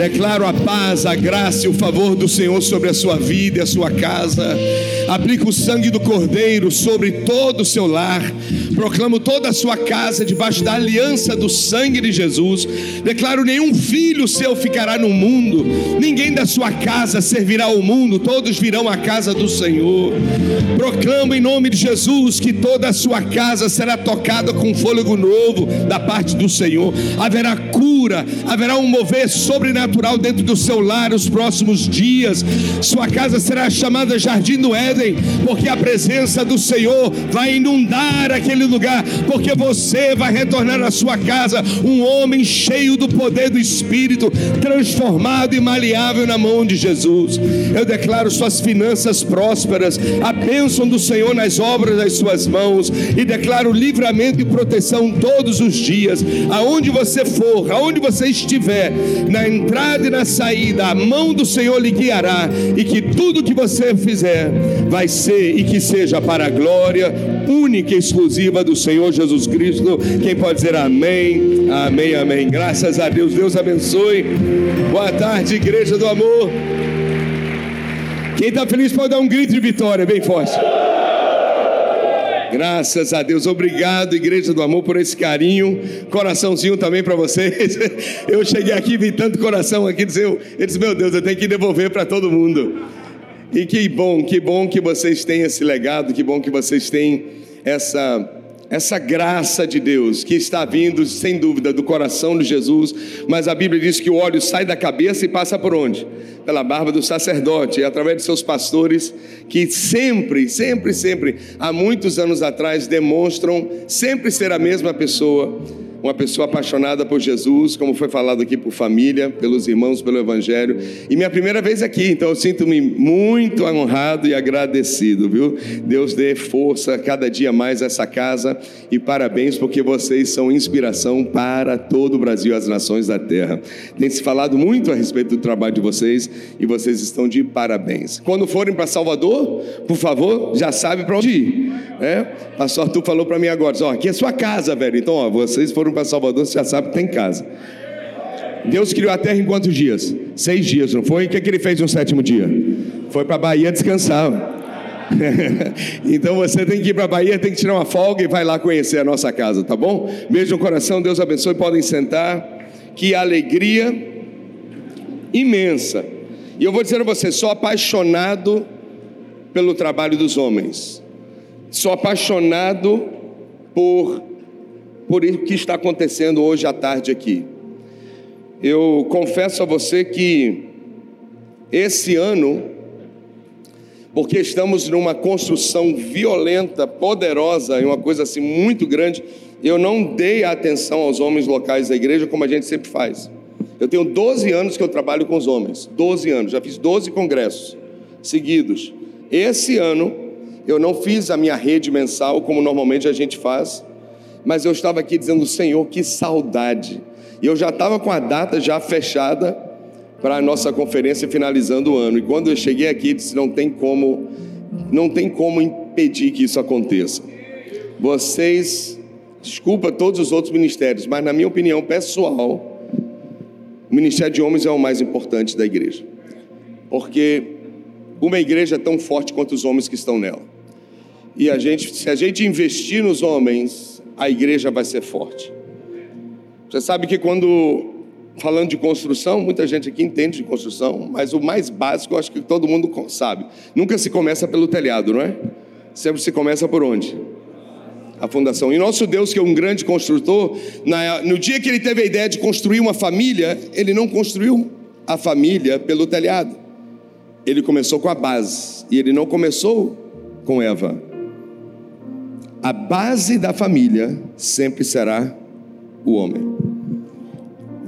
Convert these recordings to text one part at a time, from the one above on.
Declaro a paz, a graça e o favor do Senhor sobre a sua vida e a sua casa. Aplico o sangue do Cordeiro sobre todo o seu lar. Proclamo toda a sua casa debaixo da aliança do sangue de Jesus. Declaro: nenhum filho seu ficará no mundo, ninguém da sua casa servirá ao mundo, todos virão à casa do Senhor. Proclamo em nome de Jesus que toda a sua casa será tocada com fôlego novo da parte do Senhor. Haverá cura, haverá um mover sobrenatural dentro do seu lar os próximos dias. Sua casa será chamada Jardim do Éden, porque a presença do Senhor vai inundar aquele lugar, porque você vai retornar à sua casa um homem cheio do poder do Espírito, transformado e maleável na mão de Jesus. Eu declaro suas finanças prósperas, a bênção do Senhor nas obras das suas mãos e declaro livramento e proteção todos os dias, aonde você for, aonde você estiver, na entrada e na saída, a mão do Senhor lhe guiará e que tudo que você fizer vai ser e que seja para a glória única e exclusiva do Senhor Jesus Cristo. Quem pode dizer amém, amém, amém. Graças a Deus, Deus abençoe. Boa tarde, igreja do amor. Quem está feliz pode dar um grito de vitória bem forte. Graças a Deus, obrigado, Igreja do Amor, por esse carinho. Coraçãozinho também para vocês. Eu cheguei aqui, vi tanto coração aqui, disse, eu, meu Deus, eu tenho que devolver para todo mundo. E que bom, que bom que vocês têm esse legado, que bom que vocês têm essa essa graça de Deus que está vindo, sem dúvida, do coração de Jesus, mas a Bíblia diz que o óleo sai da cabeça e passa por onde? Pela barba do sacerdote, através de seus pastores, que sempre, sempre, sempre, há muitos anos atrás, demonstram sempre ser a mesma pessoa uma pessoa apaixonada por Jesus, como foi falado aqui por família, pelos irmãos, pelo Evangelho. E minha primeira vez aqui, então eu sinto-me muito honrado e agradecido, viu? Deus dê força cada dia mais a essa casa e parabéns porque vocês são inspiração para todo o Brasil e as nações da terra. Tem se falado muito a respeito do trabalho de vocês e vocês estão de parabéns. Quando forem para Salvador, por favor, já sabe para onde ir. É? Pastor Arthur falou para mim agora, ó, aqui é sua casa, velho. Então, ó, vocês foram para Salvador, você já sabe que tem casa. Deus criou a terra em quantos dias? Seis dias, não foi? O que, é que ele fez no sétimo dia? Foi para a Bahia descansar. então você tem que ir para a Bahia, tem que tirar uma folga e vai lá conhecer a nossa casa, tá bom? Beijo no coração, Deus abençoe, podem sentar. Que alegria imensa. E eu vou dizer a você, sou apaixonado pelo trabalho dos homens. Sou apaixonado por por o que está acontecendo hoje à tarde aqui. Eu confesso a você que esse ano, porque estamos numa construção violenta, poderosa e uma coisa assim muito grande, eu não dei atenção aos homens locais da igreja como a gente sempre faz. Eu tenho 12 anos que eu trabalho com os homens, 12 anos, já fiz 12 congressos seguidos. Esse ano eu não fiz a minha rede mensal como normalmente a gente faz, mas eu estava aqui dizendo, Senhor, que saudade. E eu já estava com a data já fechada para a nossa conferência finalizando o ano. E quando eu cheguei aqui, disse, não tem como, não tem como impedir que isso aconteça. Vocês, desculpa todos os outros ministérios, mas na minha opinião pessoal, o ministério de homens é o mais importante da igreja. Porque uma igreja é tão forte quanto os homens que estão nela. E a gente, se a gente investir nos homens, a igreja vai ser forte. Você sabe que quando falando de construção, muita gente aqui entende de construção, mas o mais básico eu acho que todo mundo sabe. Nunca se começa pelo telhado, não é? Sempre se começa por onde? A fundação. E nosso Deus, que é um grande construtor, no dia que ele teve a ideia de construir uma família, ele não construiu a família pelo telhado. Ele começou com a base. E ele não começou com Eva a base da família sempre será o homem.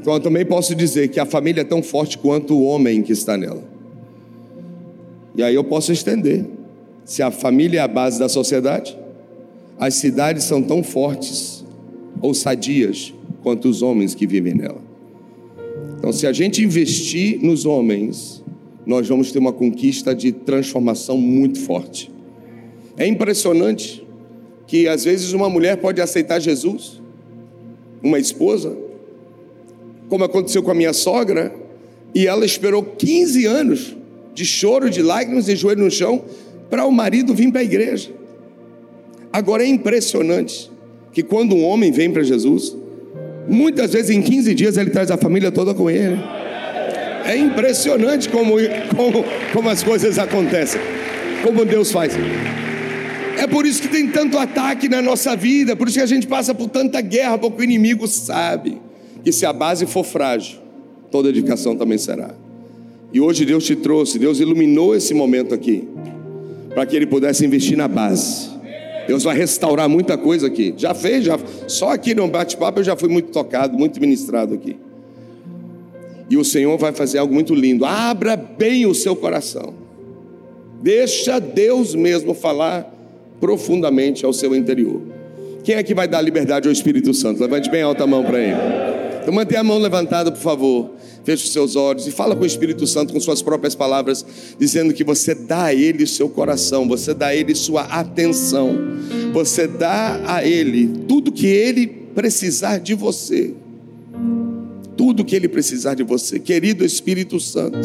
Então eu também posso dizer que a família é tão forte quanto o homem que está nela. E aí eu posso estender. Se a família é a base da sociedade, as cidades são tão fortes ou sadias quanto os homens que vivem nela. Então, se a gente investir nos homens, nós vamos ter uma conquista de transformação muito forte. É impressionante que às vezes uma mulher pode aceitar Jesus, uma esposa, como aconteceu com a minha sogra, E ela esperou 15 anos de choro, de lágrimas e joelho no chão para o marido vir para a igreja. Agora é impressionante que quando um homem vem para Jesus, muitas vezes em 15 dias ele traz a família toda com ele. É impressionante como, como, como as coisas acontecem, como Deus faz. É por isso que tem tanto ataque na nossa vida, por isso que a gente passa por tanta guerra, porque o inimigo sabe que se a base for frágil, toda edificação também será. E hoje Deus te trouxe, Deus iluminou esse momento aqui, para que Ele pudesse investir na base. Deus vai restaurar muita coisa aqui. Já fez, já, só aqui no bate-papo eu já fui muito tocado, muito ministrado aqui. E o Senhor vai fazer algo muito lindo. Abra bem o seu coração. Deixa Deus mesmo falar profundamente ao seu interior. Quem é que vai dar liberdade ao Espírito Santo? Levante bem alta a mão para ele. Então mantenha a mão levantada, por favor. Feche os seus olhos e fala com o Espírito Santo com suas próprias palavras, dizendo que você dá a ele seu coração, você dá a ele sua atenção, você dá a ele tudo que ele precisar de você tudo que Ele precisar de você. Querido Espírito Santo,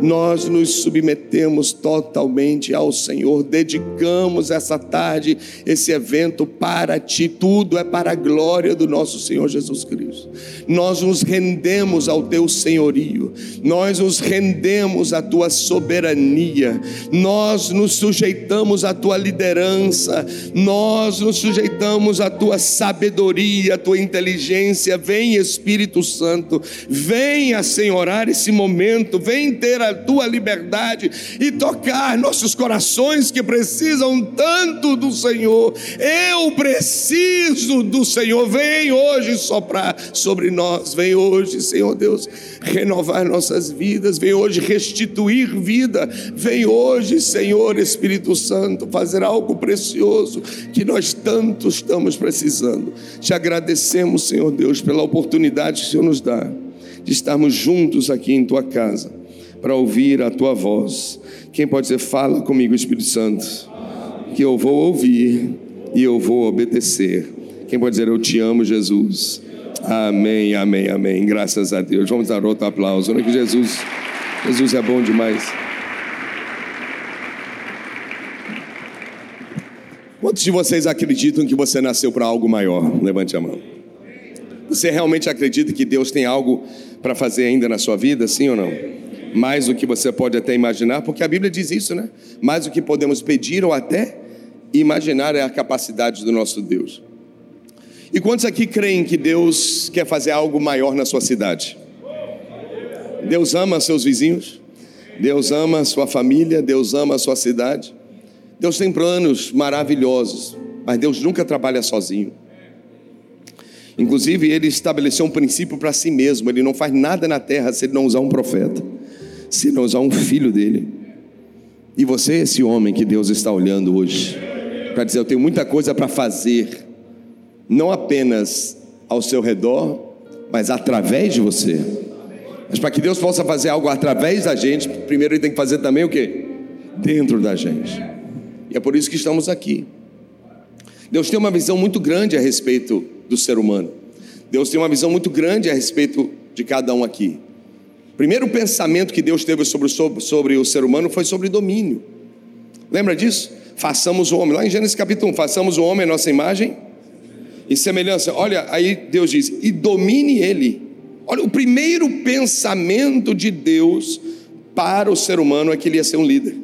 nós nos submetemos totalmente ao Senhor, dedicamos essa tarde, esse evento para Ti, tudo é para a glória do nosso Senhor Jesus Cristo. Nós nos rendemos ao Teu senhorio, nós nos rendemos à Tua soberania, nós nos sujeitamos à Tua liderança, nós nos sujeitamos à Tua sabedoria, à Tua inteligência. Vem Espírito Santo Santo, venha senhorar esse momento, vem ter a tua liberdade e tocar nossos corações que precisam tanto do Senhor. Eu preciso do Senhor. Vem hoje soprar sobre nós, vem hoje, Senhor Deus, renovar nossas vidas, vem hoje restituir vida, vem hoje, Senhor Espírito Santo, fazer algo precioso que nós tanto estamos precisando. Te agradecemos, Senhor Deus, pela oportunidade que o Senhor nos dá de estarmos juntos aqui em tua casa para ouvir a tua voz. Quem pode dizer, fala comigo, Espírito Santo, que eu vou ouvir e eu vou obedecer. Quem pode dizer, eu te amo, Jesus. Amém, amém, amém. Graças a Deus. Vamos dar outro aplauso. Olha que Jesus, Jesus é bom demais. Quantos de vocês acreditam que você nasceu para algo maior? Levante a mão. Você realmente acredita que Deus tem algo para fazer ainda na sua vida, sim ou não? Mais do que você pode até imaginar, porque a Bíblia diz isso, né? Mais do que podemos pedir ou até imaginar é a capacidade do nosso Deus. E quantos aqui creem que Deus quer fazer algo maior na sua cidade? Deus ama seus vizinhos, Deus ama sua família, Deus ama sua cidade. Deus tem planos maravilhosos, mas Deus nunca trabalha sozinho. Inclusive, ele estabeleceu um princípio para si mesmo: ele não faz nada na terra se ele não usar um profeta, se não usar um filho dele. E você é esse homem que Deus está olhando hoje, para dizer: Eu tenho muita coisa para fazer, não apenas ao seu redor, mas através de você. Mas para que Deus possa fazer algo através da gente, primeiro ele tem que fazer também o que? Dentro da gente. E é por isso que estamos aqui. Deus tem uma visão muito grande a respeito do ser humano. Deus tem uma visão muito grande a respeito de cada um aqui. O primeiro pensamento que Deus teve sobre, sobre, sobre o ser humano foi sobre domínio. Lembra disso? Façamos o homem, lá em Gênesis capítulo 1, façamos o homem a nossa imagem e semelhança. Olha, aí Deus diz: e domine ele. Olha, o primeiro pensamento de Deus para o ser humano é que ele ia ser um líder,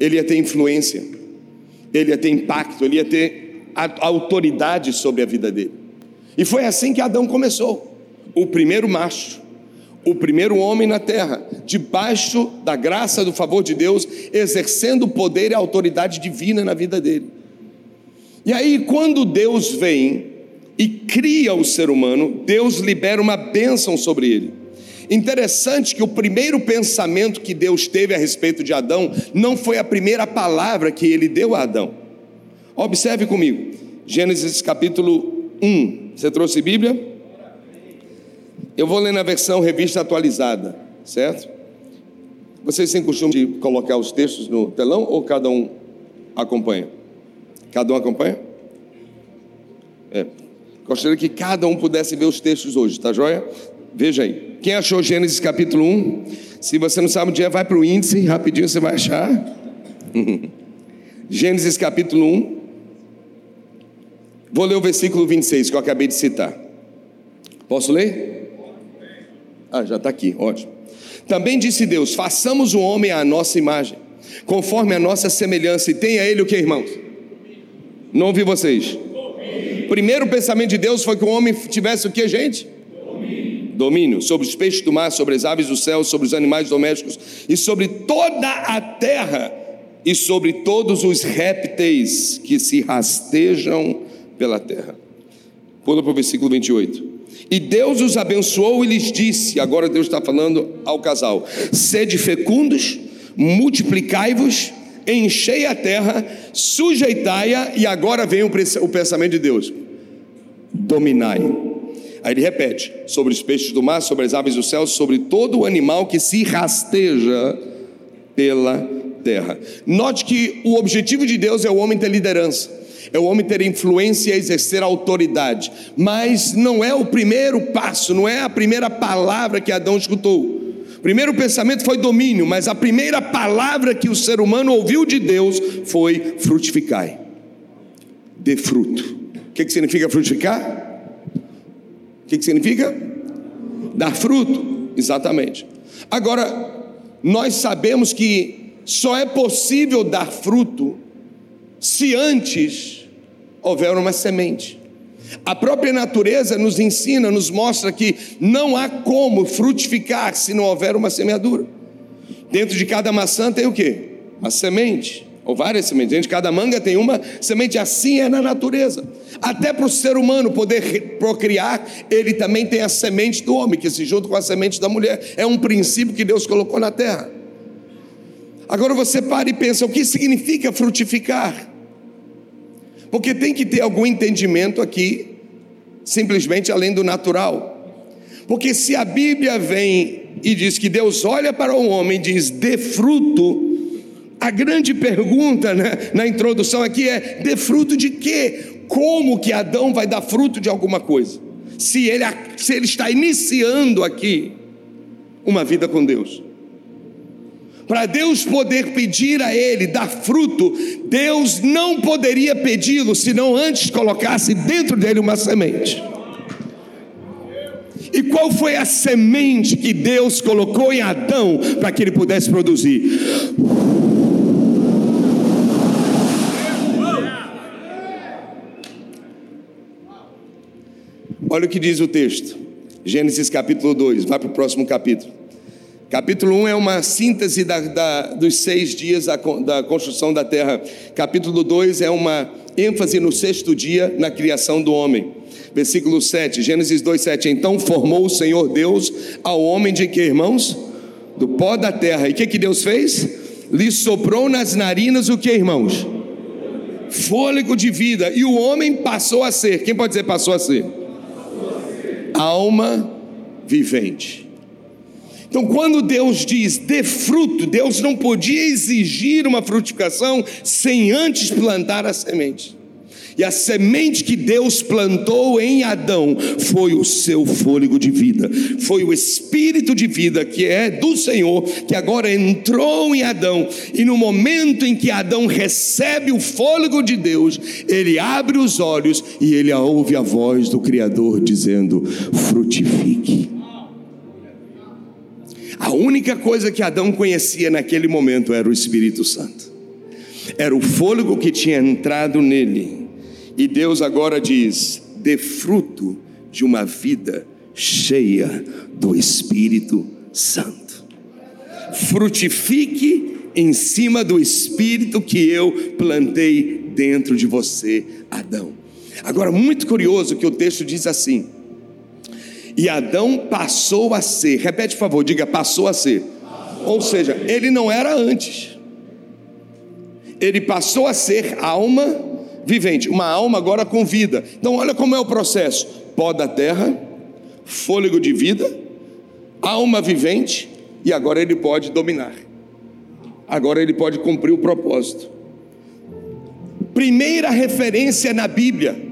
ele ia ter influência, ele ia ter impacto, ele ia ter autoridade sobre a vida dele. E foi assim que Adão começou. O primeiro macho, o primeiro homem na terra, debaixo da graça do favor de Deus, exercendo o poder e a autoridade divina na vida dele. E aí, quando Deus vem e cria o ser humano, Deus libera uma bênção sobre ele. Interessante que o primeiro pensamento que Deus teve a respeito de Adão não foi a primeira palavra que ele deu a Adão. Observe comigo, Gênesis capítulo 1. Você trouxe Bíblia? Eu vou ler na versão revista atualizada, certo? Vocês têm costume de colocar os textos no telão ou cada um acompanha? Cada um acompanha? É. Gostaria que cada um pudesse ver os textos hoje, tá joia? Veja aí. Quem achou Gênesis capítulo 1? Se você não sabe onde é, vai para o índice, rapidinho você vai achar. Gênesis capítulo 1. Vou ler o versículo 26 que eu acabei de citar. Posso ler? Ah, já está aqui, ótimo. Também disse Deus: façamos o homem à nossa imagem, conforme a nossa semelhança, e tenha ele o que, irmãos? Não ouvi vocês. Primeiro pensamento de Deus foi que o homem tivesse o que, gente? Domínio. Domínio sobre os peixes do mar, sobre as aves do céu, sobre os animais domésticos e sobre toda a terra e sobre todos os répteis que se rastejam pela terra. Pula para o versículo 28. E Deus os abençoou e lhes disse: agora Deus está falando ao casal: sede fecundos, multiplicai-vos, enchei a terra, sujeitai-a, e agora vem o pensamento de Deus: dominai. Aí ele repete: sobre os peixes do mar, sobre as aves do céu, sobre todo o animal que se rasteja pela terra. Note que o objetivo de Deus é o homem ter liderança é o homem ter influência e exercer autoridade, mas não é o primeiro passo, não é a primeira palavra que Adão escutou. O primeiro pensamento foi domínio, mas a primeira palavra que o ser humano ouviu de Deus foi frutificai, dê fruto. O que, que significa frutificar? O que, que significa? Dar fruto, exatamente. Agora, nós sabemos que só é possível dar fruto se antes houver uma semente. A própria natureza nos ensina, nos mostra que não há como frutificar se não houver uma semeadura. Dentro de cada maçã tem o que? Uma semente, ou várias sementes. Dentro de cada manga tem uma semente. Assim é na natureza. Até para o ser humano poder procriar, ele também tem a semente do homem, que se junta com a semente da mulher. É um princípio que Deus colocou na terra. Agora você para e pensa: o que significa frutificar? Porque tem que ter algum entendimento aqui, simplesmente além do natural. Porque se a Bíblia vem e diz que Deus olha para o homem e diz: dê fruto, a grande pergunta né, na introdução aqui é: dê fruto de quê? Como que Adão vai dar fruto de alguma coisa? Se ele, se ele está iniciando aqui uma vida com Deus. Para Deus poder pedir a ele dar fruto, Deus não poderia pedi-lo se não antes colocasse dentro dele uma semente. E qual foi a semente que Deus colocou em Adão para que ele pudesse produzir? Olha o que diz o texto, Gênesis capítulo 2, vai para o próximo capítulo. Capítulo 1 é uma síntese da, da, dos seis dias da, da construção da terra. Capítulo 2 é uma ênfase no sexto dia na criação do homem. Versículo 7, Gênesis 2, 7. Então formou o Senhor Deus ao homem de que, irmãos? Do pó da terra. E o que, que Deus fez? Lhe soprou nas narinas o que, irmãos? Fôlego de vida. E o homem passou a ser. Quem pode dizer passou a ser? Alma vivente. Então, quando Deus diz dê fruto, Deus não podia exigir uma frutificação sem antes plantar a semente. E a semente que Deus plantou em Adão foi o seu fôlego de vida, foi o espírito de vida que é do Senhor, que agora entrou em Adão, e no momento em que Adão recebe o fôlego de Deus, ele abre os olhos e ele ouve a voz do Criador dizendo: frutifique. A única coisa que Adão conhecia naquele momento era o Espírito Santo, era o fôlego que tinha entrado nele, e Deus agora diz: dê fruto de uma vida cheia do Espírito Santo, frutifique em cima do Espírito que eu plantei dentro de você, Adão. Agora, muito curioso que o texto diz assim: e Adão passou a ser, repete por favor, diga passou a ser. Passou Ou seja, ele não era antes. Ele passou a ser alma vivente, uma alma agora com vida. Então, olha como é o processo: pó da terra, fôlego de vida, alma vivente, e agora ele pode dominar. Agora ele pode cumprir o propósito. Primeira referência na Bíblia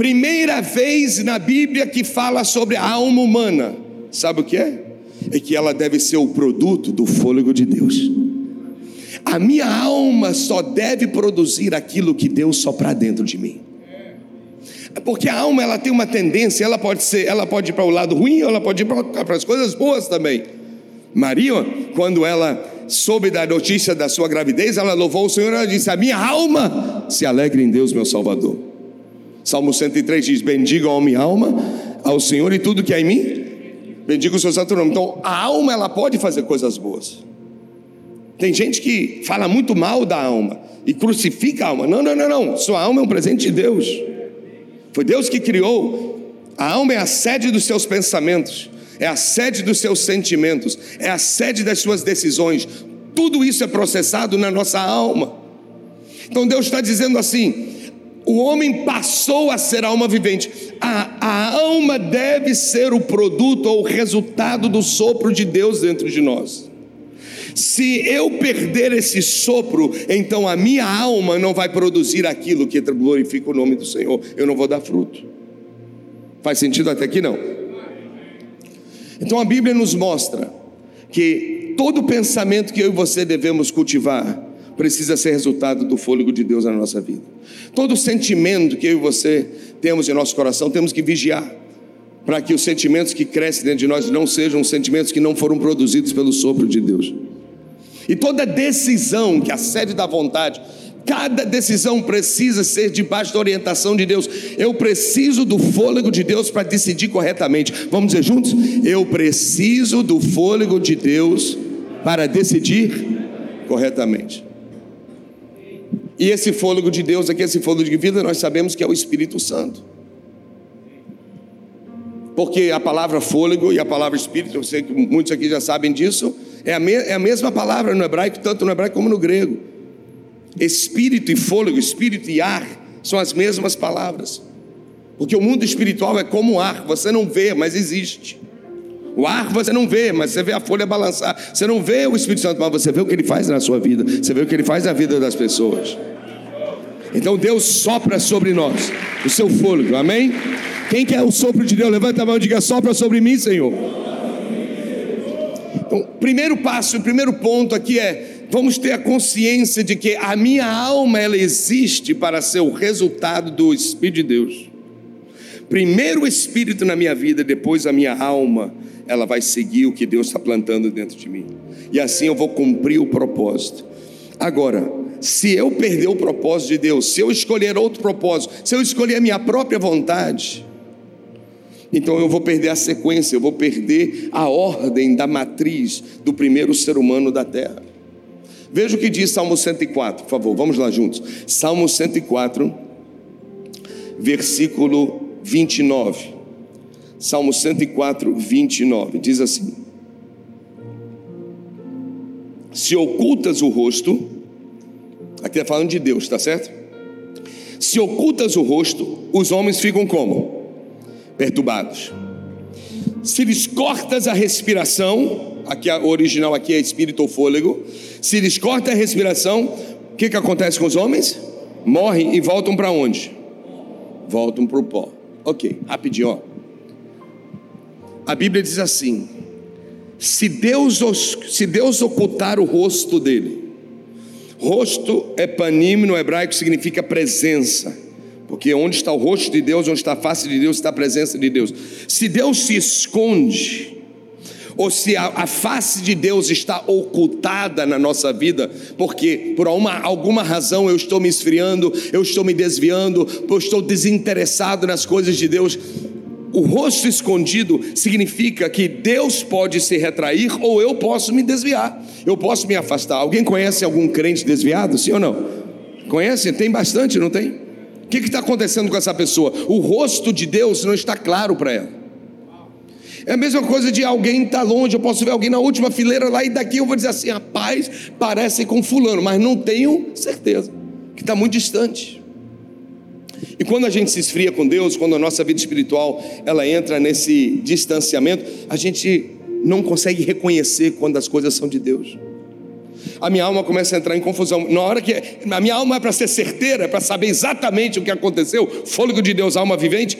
Primeira vez na Bíblia que fala sobre a alma humana. sabe o que é? É que ela deve ser o produto do fôlego de Deus. A minha alma só deve produzir aquilo que Deus soprar dentro de mim. Porque a alma ela tem uma tendência, ela pode ser, ela pode ir para o lado ruim, ela pode ir para as coisas boas também. Maria, quando ela soube da notícia da sua gravidez, ela louvou o Senhor, ela disse: "A minha alma se alegra em Deus, meu Salvador". Salmo 103 diz: "Bendiga a minha alma ao Senhor e tudo que há em mim, bendiga o seu santo nome". Então, a alma ela pode fazer coisas boas. Tem gente que fala muito mal da alma e crucifica a alma. Não, não, não, não. Sua alma é um presente de Deus. Foi Deus que criou. A alma é a sede dos seus pensamentos, é a sede dos seus sentimentos, é a sede das suas decisões. Tudo isso é processado na nossa alma. Então Deus está dizendo assim: o homem passou a ser alma vivente. A, a alma deve ser o produto ou o resultado do sopro de Deus dentro de nós. Se eu perder esse sopro, então a minha alma não vai produzir aquilo que glorifica o nome do Senhor. Eu não vou dar fruto. Faz sentido até aqui não? Então a Bíblia nos mostra que todo pensamento que eu e você devemos cultivar precisa ser resultado do fôlego de Deus na nossa vida. Todo sentimento que eu e você temos em nosso coração, temos que vigiar para que os sentimentos que crescem dentro de nós não sejam sentimentos que não foram produzidos pelo sopro de Deus. E toda decisão que a sede da vontade, cada decisão precisa ser debaixo da orientação de Deus. Eu preciso do fôlego de Deus para decidir corretamente. Vamos dizer juntos? Eu preciso do fôlego de Deus para decidir corretamente. E esse fôlego de Deus aqui, esse fôlego de vida, nós sabemos que é o Espírito Santo. Porque a palavra fôlego e a palavra espírito, eu sei que muitos aqui já sabem disso, é a, é a mesma palavra no hebraico, tanto no hebraico como no grego. Espírito e fôlego, espírito e ar são as mesmas palavras. Porque o mundo espiritual é como ar, você não vê, mas existe. O ar você não vê, mas você vê a folha balançar. Você não vê o Espírito Santo, mas você vê o que ele faz na sua vida. Você vê o que ele faz na vida das pessoas. Então Deus sopra sobre nós o seu fôlego, amém? Quem quer o sopro de Deus? Levanta a mão e diga: sopra sobre mim, Senhor. Então, primeiro passo, o primeiro ponto aqui é: vamos ter a consciência de que a minha alma ela existe para ser o resultado do Espírito de Deus. Primeiro o Espírito na minha vida, depois a minha alma, ela vai seguir o que Deus está plantando dentro de mim. E assim eu vou cumprir o propósito. Agora, se eu perder o propósito de Deus, se eu escolher outro propósito, se eu escolher a minha própria vontade, então eu vou perder a sequência, eu vou perder a ordem da matriz do primeiro ser humano da terra. Veja o que diz Salmo 104, por favor, vamos lá juntos. Salmo 104, versículo 29. Salmo 104, 29, diz assim: Se ocultas o rosto, aqui está falando de Deus, está certo? Se ocultas o rosto, os homens ficam como? perturbados. Se lhes cortas a respiração, aqui a original aqui é espírito ou fôlego, se lhes corta a respiração, o que, que acontece com os homens? Morrem e voltam para onde? Voltam para o pó. Ok, rapidinho, ó. A Bíblia diz assim: se Deus, se Deus ocultar o rosto dele, rosto é panim no hebraico significa presença. Porque onde está o rosto de Deus, onde está a face de Deus, está a presença de Deus. Se Deus se esconde, ou se a, a, face de Deus está ocultada na nossa vida, porque por uma, alguma razão eu estou me esfriando, eu estou me desviando, eu estou desinteressado nas coisas de Deus. O rosto escondido significa que Deus pode se retrair ou eu posso me desviar, eu posso me afastar. Alguém conhece algum crente desviado, sim ou não? Conhece? Tem bastante, não tem? O que está acontecendo com essa pessoa? O rosto de Deus não está claro para ela. É a mesma coisa de alguém estar tá longe, eu posso ver alguém na última fileira lá e daqui eu vou dizer assim: rapaz, parece com fulano, mas não tenho certeza, que está muito distante. E quando a gente se esfria com Deus, quando a nossa vida espiritual ela entra nesse distanciamento, a gente não consegue reconhecer quando as coisas são de Deus a minha alma começa a entrar em confusão. Na hora que a minha alma é para ser certeira, é para saber exatamente o que aconteceu, fôlego de Deus, alma vivente.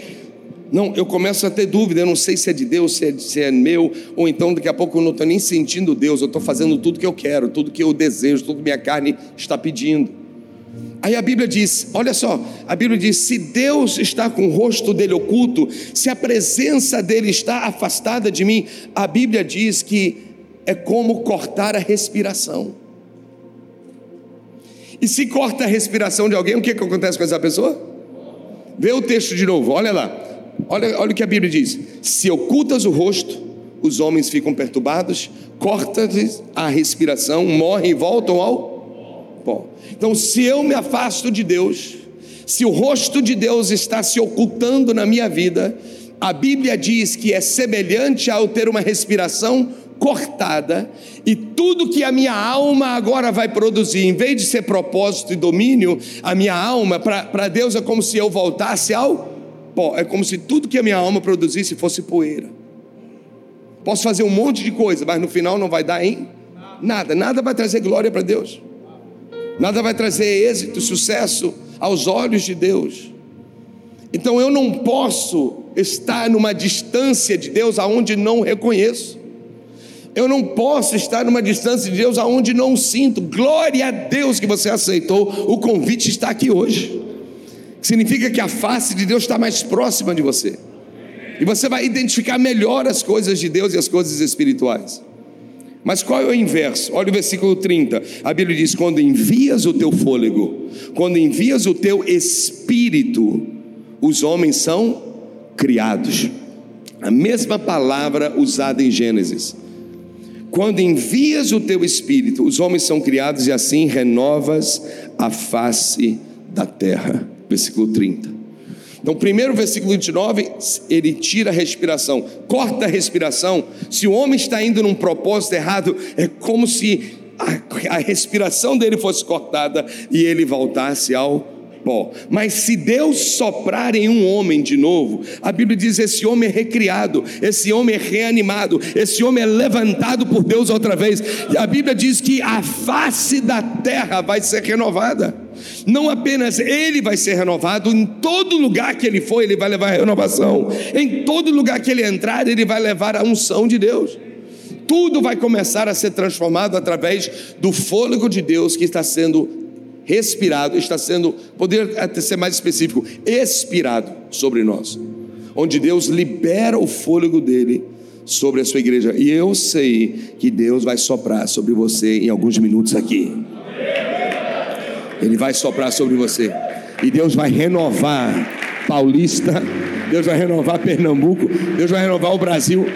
Não, eu começo a ter dúvida, eu não sei se é de Deus, se é, se é meu, ou então daqui a pouco eu não estou nem sentindo Deus, eu estou fazendo tudo que eu quero, tudo que eu desejo, tudo que minha carne está pedindo. Aí a Bíblia diz: olha só, a Bíblia diz: se Deus está com o rosto dele oculto, se a presença dele está afastada de mim, a Bíblia diz que é como cortar a respiração. E se corta a respiração de alguém, o que, que acontece com essa pessoa? Vê o texto de novo, olha lá. Olha, olha o que a Bíblia diz: se ocultas o rosto, os homens ficam perturbados, cortas a respiração, morrem e voltam ao Então, se eu me afasto de Deus, se o rosto de Deus está se ocultando na minha vida, a Bíblia diz que é semelhante ao ter uma respiração cortada, e tudo que a minha alma agora vai produzir, em vez de ser propósito e domínio, a minha alma, para Deus é como se eu voltasse ao pó, é como se tudo que a minha alma produzisse fosse poeira. Posso fazer um monte de coisa, mas no final não vai dar em nada, nada vai trazer glória para Deus, nada vai trazer êxito, sucesso aos olhos de Deus. Então eu não posso estar numa distância de Deus aonde não reconheço. Eu não posso estar numa distância de Deus aonde não sinto. Glória a Deus que você aceitou. O convite está aqui hoje. Significa que a face de Deus está mais próxima de você. E você vai identificar melhor as coisas de Deus e as coisas espirituais. Mas qual é o inverso? Olha o versículo 30. A Bíblia diz: Quando envias o teu fôlego, quando envias o teu espírito, os homens são criados. A mesma palavra usada em Gênesis. Quando envias o teu espírito, os homens são criados e assim renovas a face da terra. Versículo 30. Então, primeiro versículo 29, ele tira a respiração, corta a respiração. Se o homem está indo num propósito errado, é como se a, a respiração dele fosse cortada e ele voltasse ao pó. Mas se Deus soprar em um homem de novo, a Bíblia diz: esse homem é recriado, esse homem é reanimado, esse homem é levantado por Deus outra vez. E a Bíblia diz que a face da terra vai ser renovada. Não apenas ele vai ser renovado, em todo lugar que ele for, ele vai levar a renovação. Em todo lugar que ele entrar, ele vai levar a unção de Deus tudo vai começar a ser transformado através do fôlego de Deus que está sendo respirado, está sendo, poder ser mais específico, expirado sobre nós, onde Deus libera o fôlego dele sobre a sua igreja. E eu sei que Deus vai soprar sobre você em alguns minutos aqui. Ele vai soprar sobre você. E Deus vai renovar Paulista, Deus vai renovar Pernambuco, Deus vai renovar o Brasil.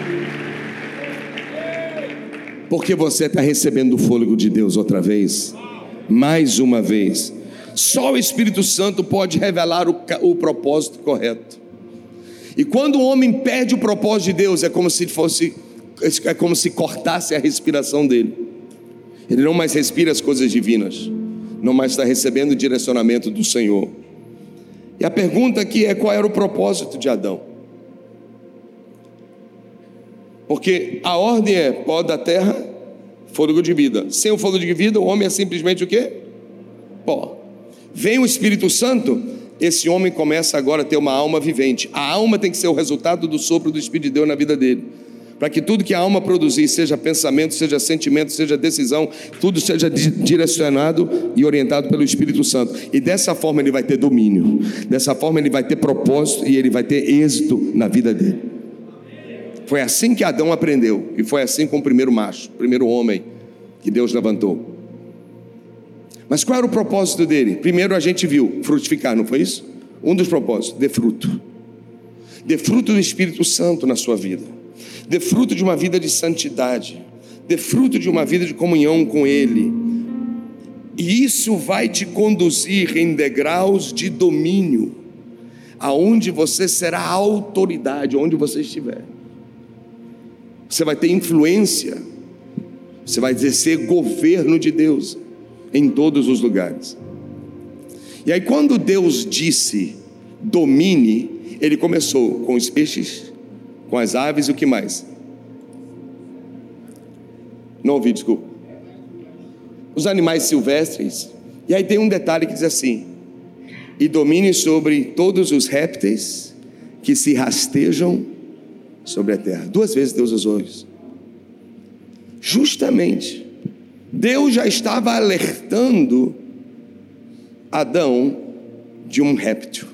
Porque você está recebendo o fôlego de Deus outra vez mais uma vez. Só o Espírito Santo pode revelar o, o propósito correto. E quando o homem perde o propósito de Deus, é como se fosse, é como se cortasse a respiração dele. Ele não mais respira as coisas divinas, não mais está recebendo o direcionamento do Senhor. E a pergunta aqui é: qual era o propósito de Adão? Porque a ordem é pó da terra, fôlego de vida. Sem o fôlego de vida, o homem é simplesmente o quê? Pó. Vem o Espírito Santo, esse homem começa agora a ter uma alma vivente. A alma tem que ser o resultado do sopro do Espírito de Deus na vida dele. Para que tudo que a alma produzir, seja pensamento, seja sentimento, seja decisão, tudo seja direcionado e orientado pelo Espírito Santo. E dessa forma ele vai ter domínio, dessa forma ele vai ter propósito e ele vai ter êxito na vida dele. Foi assim que Adão aprendeu, e foi assim com o primeiro macho, o primeiro homem que Deus levantou. Mas qual era o propósito dele? Primeiro a gente viu frutificar, não foi isso? Um dos propósitos, dê fruto. Dê fruto do Espírito Santo na sua vida. Dê fruto de uma vida de santidade. Dê fruto de uma vida de comunhão com Ele. E isso vai te conduzir em degraus de domínio, aonde você será autoridade, onde você estiver. Você vai ter influência. Você vai exercer governo de Deus em todos os lugares. E aí, quando Deus disse domine, ele começou com os peixes, com as aves e o que mais? Não ouvi, desculpa. Os animais silvestres. E aí tem um detalhe que diz assim: e domine sobre todos os répteis que se rastejam sobre a terra. Duas vezes Deus usou isso. Justamente, Deus já estava alertando Adão de um réptil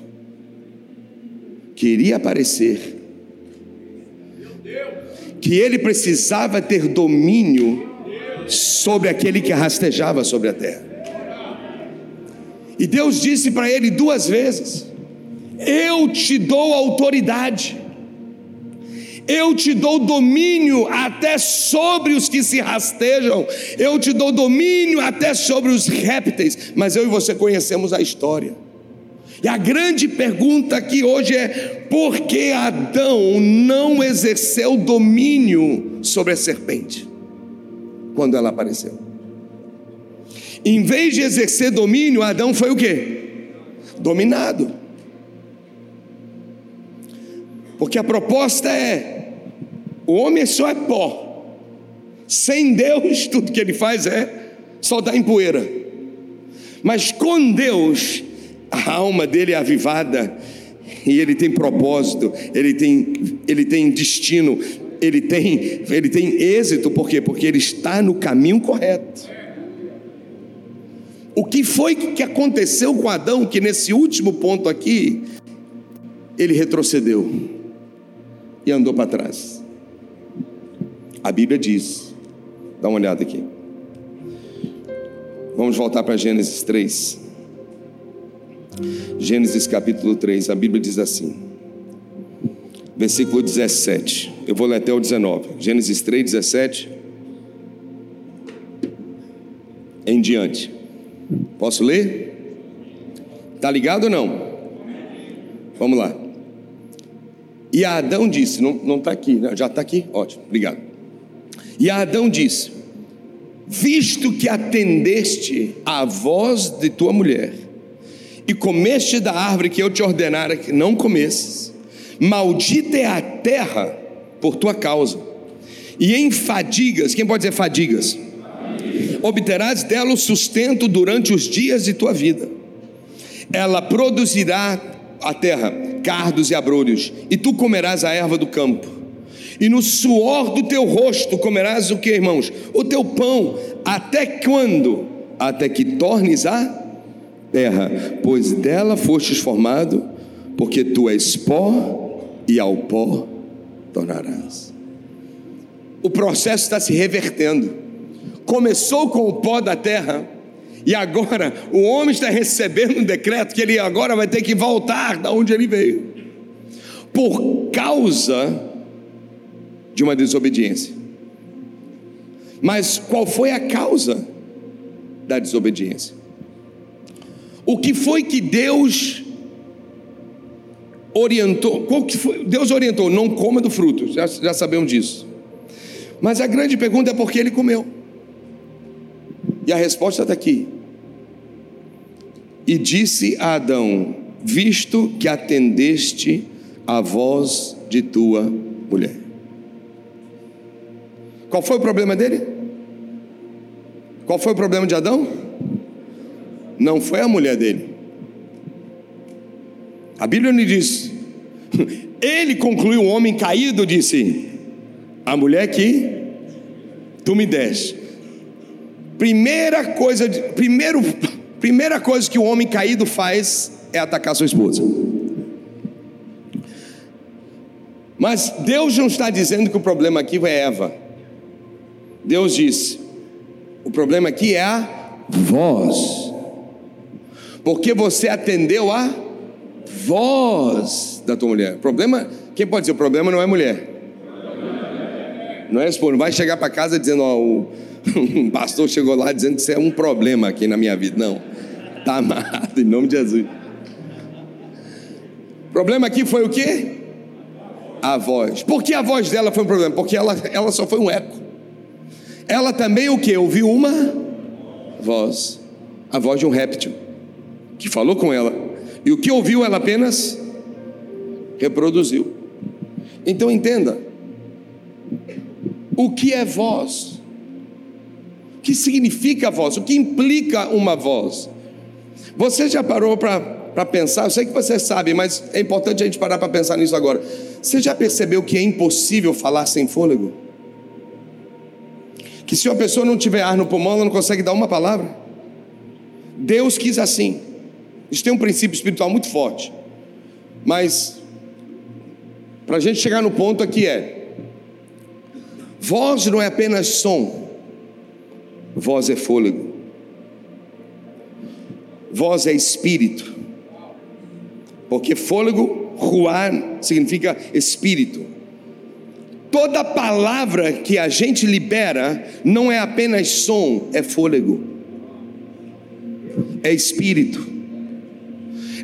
que iria aparecer, que ele precisava ter domínio sobre aquele que rastejava sobre a terra. E Deus disse para ele duas vezes: Eu te dou autoridade, eu te dou domínio até sobre os que se rastejam, eu te dou domínio até sobre os répteis, mas eu e você conhecemos a história. E a grande pergunta aqui hoje é: por que Adão não exerceu domínio sobre a serpente quando ela apareceu? Em vez de exercer domínio, Adão foi o que? Dominado. Porque a proposta é: o homem só é pó. Sem Deus, tudo que ele faz é só dar em poeira. Mas com Deus, a alma dele é avivada e ele tem propósito, ele tem, ele tem destino, ele tem, ele tem êxito, por quê? Porque ele está no caminho correto. O que foi que aconteceu com Adão que nesse último ponto aqui ele retrocedeu e andou para trás? A Bíblia diz, dá uma olhada aqui. Vamos voltar para Gênesis 3. Gênesis capítulo 3, a Bíblia diz assim, versículo 17. Eu vou ler até o 19. Gênesis 3, 17. Em diante. Posso ler? Tá ligado ou não? Vamos lá. E Adão disse: Não está aqui, né? já está aqui? Ótimo, obrigado. E Adão disse: Visto que atendeste à voz de tua mulher, e comeste da árvore que eu te ordenara que não comesses, maldita é a terra por tua causa, e em fadigas, quem pode dizer fadigas? Obterás dela o sustento durante os dias de tua vida. Ela produzirá a terra cardos e abrolhos, e tu comerás a erva do campo. E no suor do teu rosto comerás o que, irmãos? O teu pão, até quando? Até que tornes a terra, pois dela fostes formado, porque tu és pó e ao pó tornarás. O processo está se revertendo. Começou com o pó da terra, e agora o homem está recebendo um decreto que ele agora vai ter que voltar da onde ele veio, por causa de uma desobediência. Mas qual foi a causa da desobediência? O que foi que Deus orientou? Qual que foi? Deus orientou: não coma do fruto, já, já sabemos disso. Mas a grande pergunta é por que ele comeu. E a resposta está aqui. E disse a Adão: Visto que atendeste a voz de tua mulher. Qual foi o problema dele? Qual foi o problema de Adão? Não foi a mulher dele. A Bíblia não diz. Ele concluiu o homem caído, disse: A mulher que tu me deste. Primeira coisa, primeiro, primeira coisa que o homem caído faz é atacar sua esposa. Mas Deus não está dizendo que o problema aqui é Eva. Deus disse: o problema aqui é a voz porque você atendeu a voz da tua mulher. Problema, quem pode dizer? O problema não é mulher. Não é esposa. Não vai chegar para casa dizendo, ó, o, um pastor chegou lá dizendo que isso é um problema aqui na minha vida. Não. Está amado, em nome de Jesus. O problema aqui foi o quê? A voz. Por que a voz dela foi um problema? Porque ela, ela só foi um eco. Ela também o que? Ouviu uma voz. A voz de um réptil que falou com ela, e o que ouviu ela apenas reproduziu. Então entenda: o que é voz? O que significa voz? O que implica uma voz? Você já parou para pensar, eu sei que você sabe, mas é importante a gente parar para pensar nisso agora. Você já percebeu que é impossível falar sem fôlego? Que se uma pessoa não tiver ar no pulmão, ela não consegue dar uma palavra? Deus quis assim. Isso tem um princípio espiritual muito forte. Mas, para a gente chegar no ponto aqui é: voz não é apenas som, voz é fôlego, voz é espírito, porque fôlego, ruar, significa espírito. Toda palavra que a gente libera não é apenas som, é fôlego, é espírito.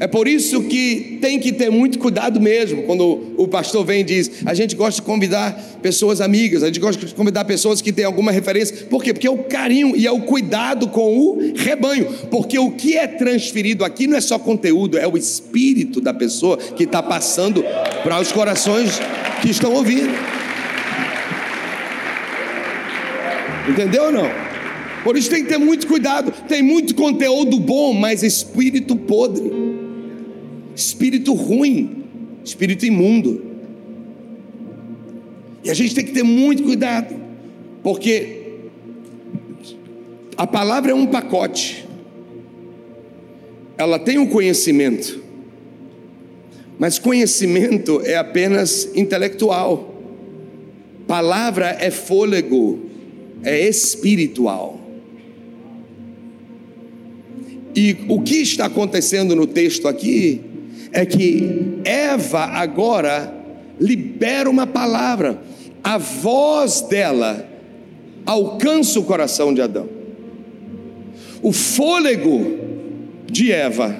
É por isso que tem que ter muito cuidado mesmo quando o pastor vem e diz: a gente gosta de convidar pessoas amigas, a gente gosta de convidar pessoas que têm alguma referência. Por quê? Porque é o carinho e é o cuidado com o rebanho. Porque o que é transferido aqui não é só conteúdo, é o espírito da pessoa que está passando para os corações que estão ouvindo. Entendeu ou não? Por isso tem que ter muito cuidado. Tem muito conteúdo bom, mas espírito podre espírito ruim, espírito imundo. E a gente tem que ter muito cuidado, porque a palavra é um pacote, ela tem um conhecimento, mas conhecimento é apenas intelectual, palavra é fôlego, é espiritual. E o que está acontecendo no texto aqui é que Eva agora libera uma palavra, a voz dela alcança o coração de Adão. O fôlego de Eva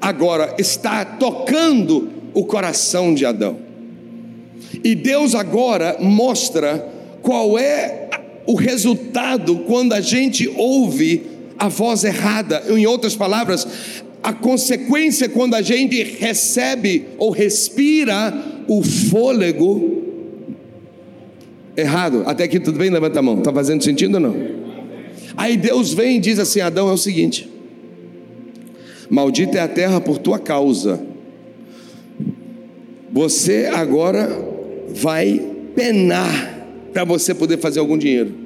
agora está tocando o coração de Adão. E Deus agora mostra qual é o resultado quando a gente ouve a voz errada. Em outras palavras, a consequência quando a gente recebe ou respira o fôlego errado. Até aqui tudo bem? Levanta a mão. Está fazendo sentido ou não? Aí Deus vem e diz assim: Adão, é o seguinte: Maldita é a terra por tua causa. Você agora vai penar para você poder fazer algum dinheiro.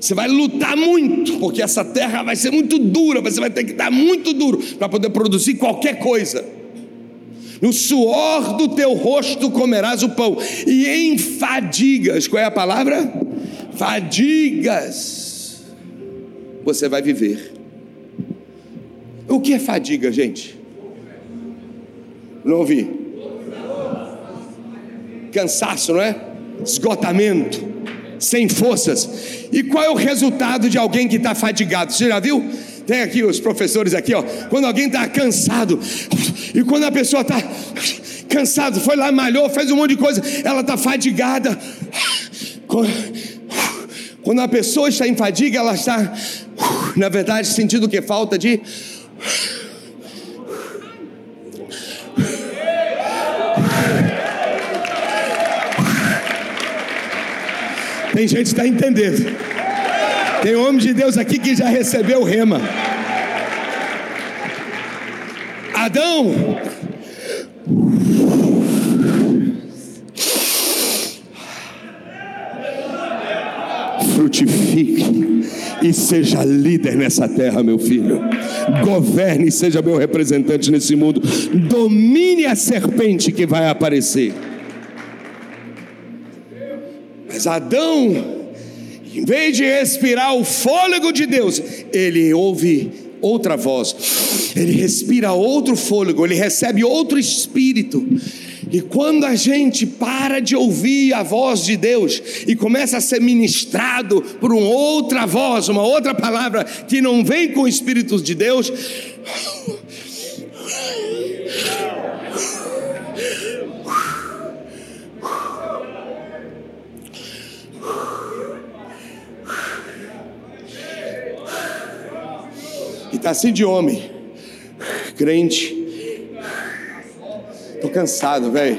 Você vai lutar muito, porque essa terra vai ser muito dura, você vai ter que dar muito duro para poder produzir qualquer coisa. No suor do teu rosto comerás o pão, e em fadigas, qual é a palavra? Fadigas, você vai viver. O que é fadiga, gente? Não ouvi. Cansaço, não é? Esgotamento sem forças. E qual é o resultado de alguém que está fadigado? Você já viu? Tem aqui os professores aqui, ó. Quando alguém está cansado, e quando a pessoa está cansado, foi lá, malhou, fez um monte de coisa, ela está fadigada. Quando a pessoa está em fadiga, ela está, na verdade, sentindo que falta de Tem gente que está entendendo. Tem homem de Deus aqui que já recebeu o rema. Adão. Frutifique e seja líder nessa terra, meu filho. Governe e seja meu representante nesse mundo. Domine a serpente que vai aparecer. Mas Adão, em vez de respirar o fôlego de Deus, ele ouve outra voz, ele respira outro fôlego, ele recebe outro espírito. E quando a gente para de ouvir a voz de Deus e começa a ser ministrado por uma outra voz, uma outra palavra que não vem com o Espírito de Deus, Está assim de homem, crente. Estou cansado, velho.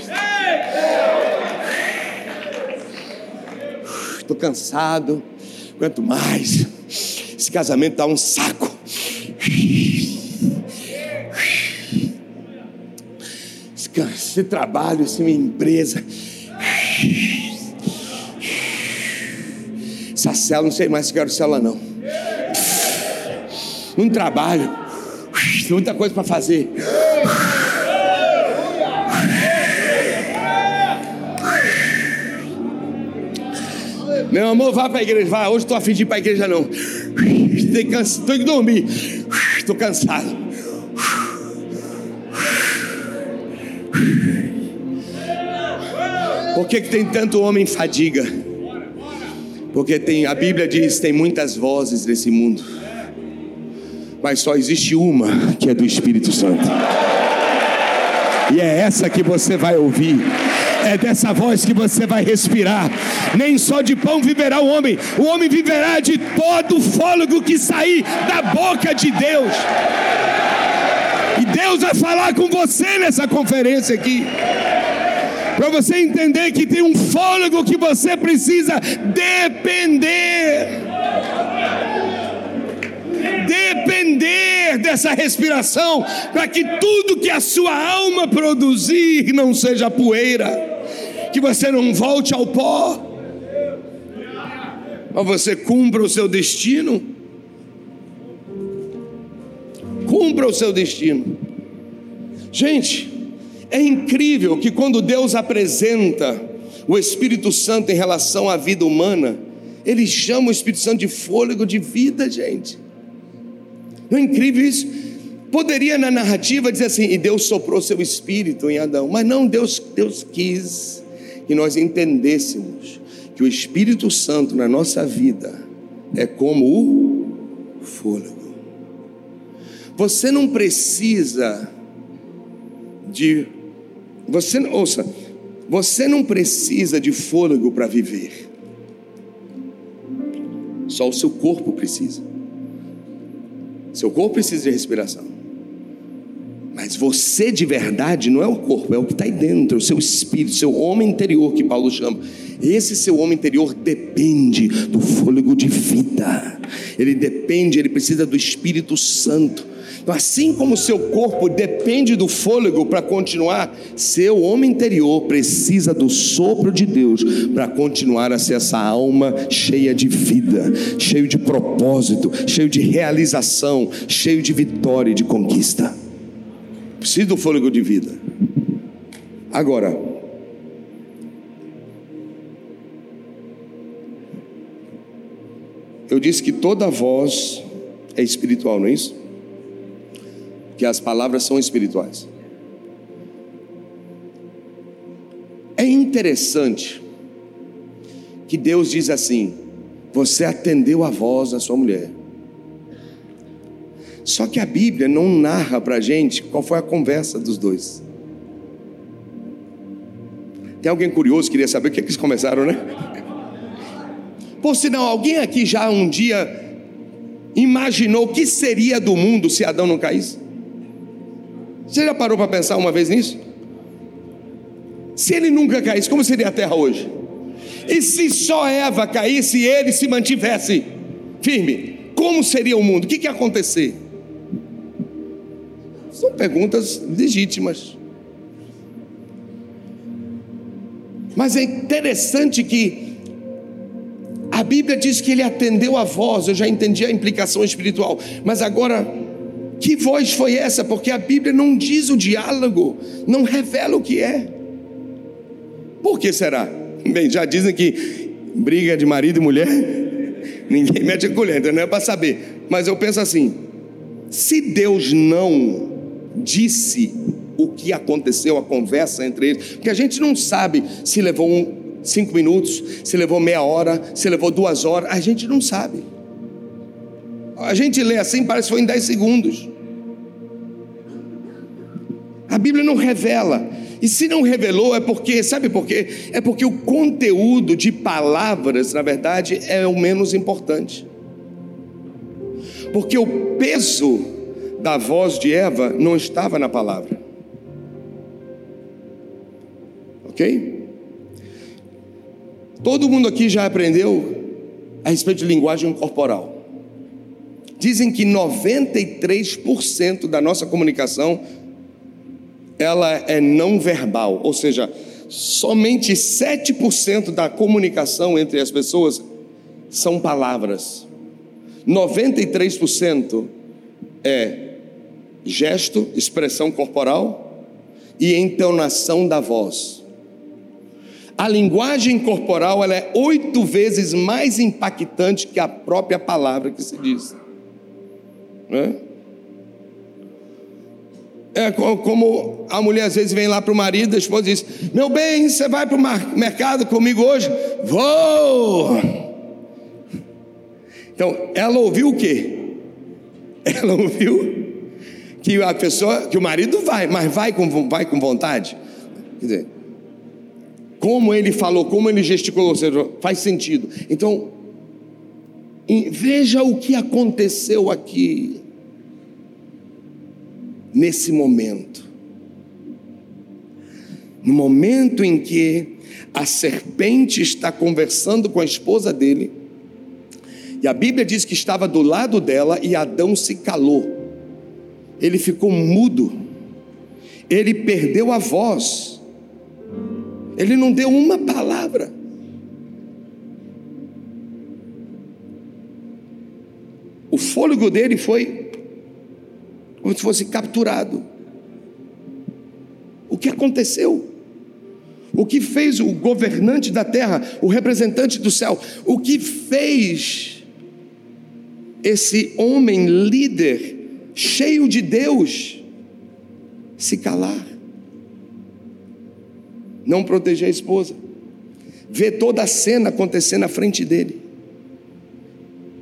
Estou cansado, aguento mais. Esse casamento está um saco. esse trabalho, essa minha empresa. Essa cela, não sei mais se quero cela não. Muito trabalho, muita coisa para fazer. Meu amor, vá para a igreja, vá. Hoje estou a fingir para a igreja não. Estou que dormir. Estou cansado. Por que, que tem tanto homem em fadiga? Porque tem, a Bíblia diz tem muitas vozes nesse mundo, mas só existe uma que é do Espírito Santo. E é essa que você vai ouvir é dessa voz que você vai respirar. Nem só de pão viverá o homem, o homem viverá de todo o fôlego que sair da boca de Deus. E Deus vai falar com você nessa conferência aqui. Para você entender que tem um fôlego que você precisa depender dessa respiração, para que tudo que a sua alma produzir não seja poeira, que você não volte ao pó, mas você cumpra o seu destino. Cumpra o seu destino. Gente, é incrível que quando Deus apresenta o Espírito Santo em relação à vida humana, ele chama o Espírito Santo de fôlego de vida, gente. Não é incrível isso? Poderia na narrativa dizer assim, e Deus soprou seu espírito em Adão, mas não, Deus, Deus quis que nós entendêssemos que o Espírito Santo na nossa vida é como o fôlego. Você não precisa de você ouça, você não precisa de fôlego para viver. Só o seu corpo precisa. Seu corpo precisa de respiração. Mas você de verdade não é o corpo, é o que está aí dentro, o seu espírito, seu homem interior, que Paulo chama. Esse seu homem interior depende do fôlego de vida, ele depende, ele precisa do Espírito Santo. Assim como seu corpo depende do fôlego para continuar, seu homem interior precisa do sopro de Deus para continuar a ser essa alma cheia de vida, cheio de propósito, cheio de realização, cheio de vitória e de conquista. Precisa do fôlego de vida. Agora, eu disse que toda voz é espiritual, não é isso? Que as palavras são espirituais. É interessante que Deus diz assim: você atendeu a voz da sua mulher. Só que a Bíblia não narra para a gente qual foi a conversa dos dois. Tem alguém curioso que queria saber o que, é que eles começaram, né? Por sinal, alguém aqui já um dia imaginou o que seria do mundo se Adão não caísse? Você já parou para pensar uma vez nisso? Se ele nunca caísse, como seria a terra hoje? E se só Eva caísse e ele se mantivesse firme, como seria o mundo? O que, que ia acontecer? São perguntas legítimas. Mas é interessante que a Bíblia diz que ele atendeu a voz, eu já entendi a implicação espiritual, mas agora que voz foi essa? Porque a Bíblia não diz o diálogo, não revela o que é. Por que será? Bem, já dizem que briga de marido e mulher, ninguém mete a colher, então não é para saber. Mas eu penso assim: se Deus não disse o que aconteceu, a conversa entre eles, porque a gente não sabe se levou um, cinco minutos, se levou meia hora, se levou duas horas, a gente não sabe. A gente lê assim, parece que foi em 10 segundos. A Bíblia não revela. E se não revelou é porque, sabe por quê? É porque o conteúdo de palavras, na verdade, é o menos importante. Porque o peso da voz de Eva não estava na palavra. Ok? Todo mundo aqui já aprendeu a respeito de linguagem corporal. Dizem que 93% da nossa comunicação ela é não verbal, ou seja, somente 7% da comunicação entre as pessoas são palavras. 93% é gesto, expressão corporal e entonação da voz. A linguagem corporal ela é oito vezes mais impactante que a própria palavra que se diz. Né? É como a mulher às vezes vem lá para o marido, a esposa diz: Meu bem, você vai para o mercado comigo hoje? Vou! Então, ela ouviu o quê? Ela ouviu que a pessoa, que o marido vai, mas vai com, vai com vontade. Quer dizer, como ele falou, como ele gesticulou, faz sentido. Então, veja o que aconteceu aqui nesse momento. No momento em que a serpente está conversando com a esposa dele, e a Bíblia diz que estava do lado dela e Adão se calou. Ele ficou mudo. Ele perdeu a voz. Ele não deu uma palavra. O fôlego dele foi como se fosse capturado. O que aconteceu? O que fez o governante da terra, o representante do céu? O que fez esse homem líder, cheio de Deus, se calar? Não proteger a esposa, ver toda a cena acontecendo na frente dele,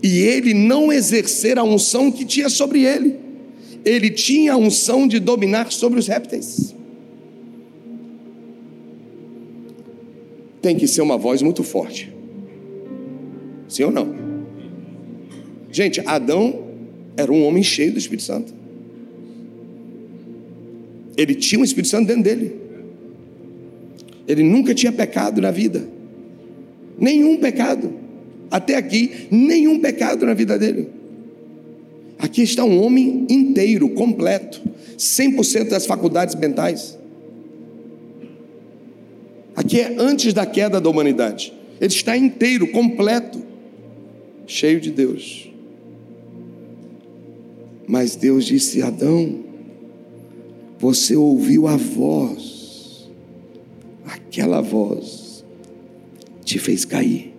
e ele não exercer a unção que tinha sobre ele ele tinha a unção de dominar sobre os répteis. Tem que ser uma voz muito forte. Sim ou não? Gente, Adão era um homem cheio do Espírito Santo. Ele tinha um Espírito Santo dentro dele. Ele nunca tinha pecado na vida. Nenhum pecado. Até aqui, nenhum pecado na vida dele. Aqui está um homem inteiro, completo, 100% das faculdades mentais. Aqui é antes da queda da humanidade. Ele está inteiro, completo, cheio de Deus. Mas Deus disse: Adão, você ouviu a voz, aquela voz te fez cair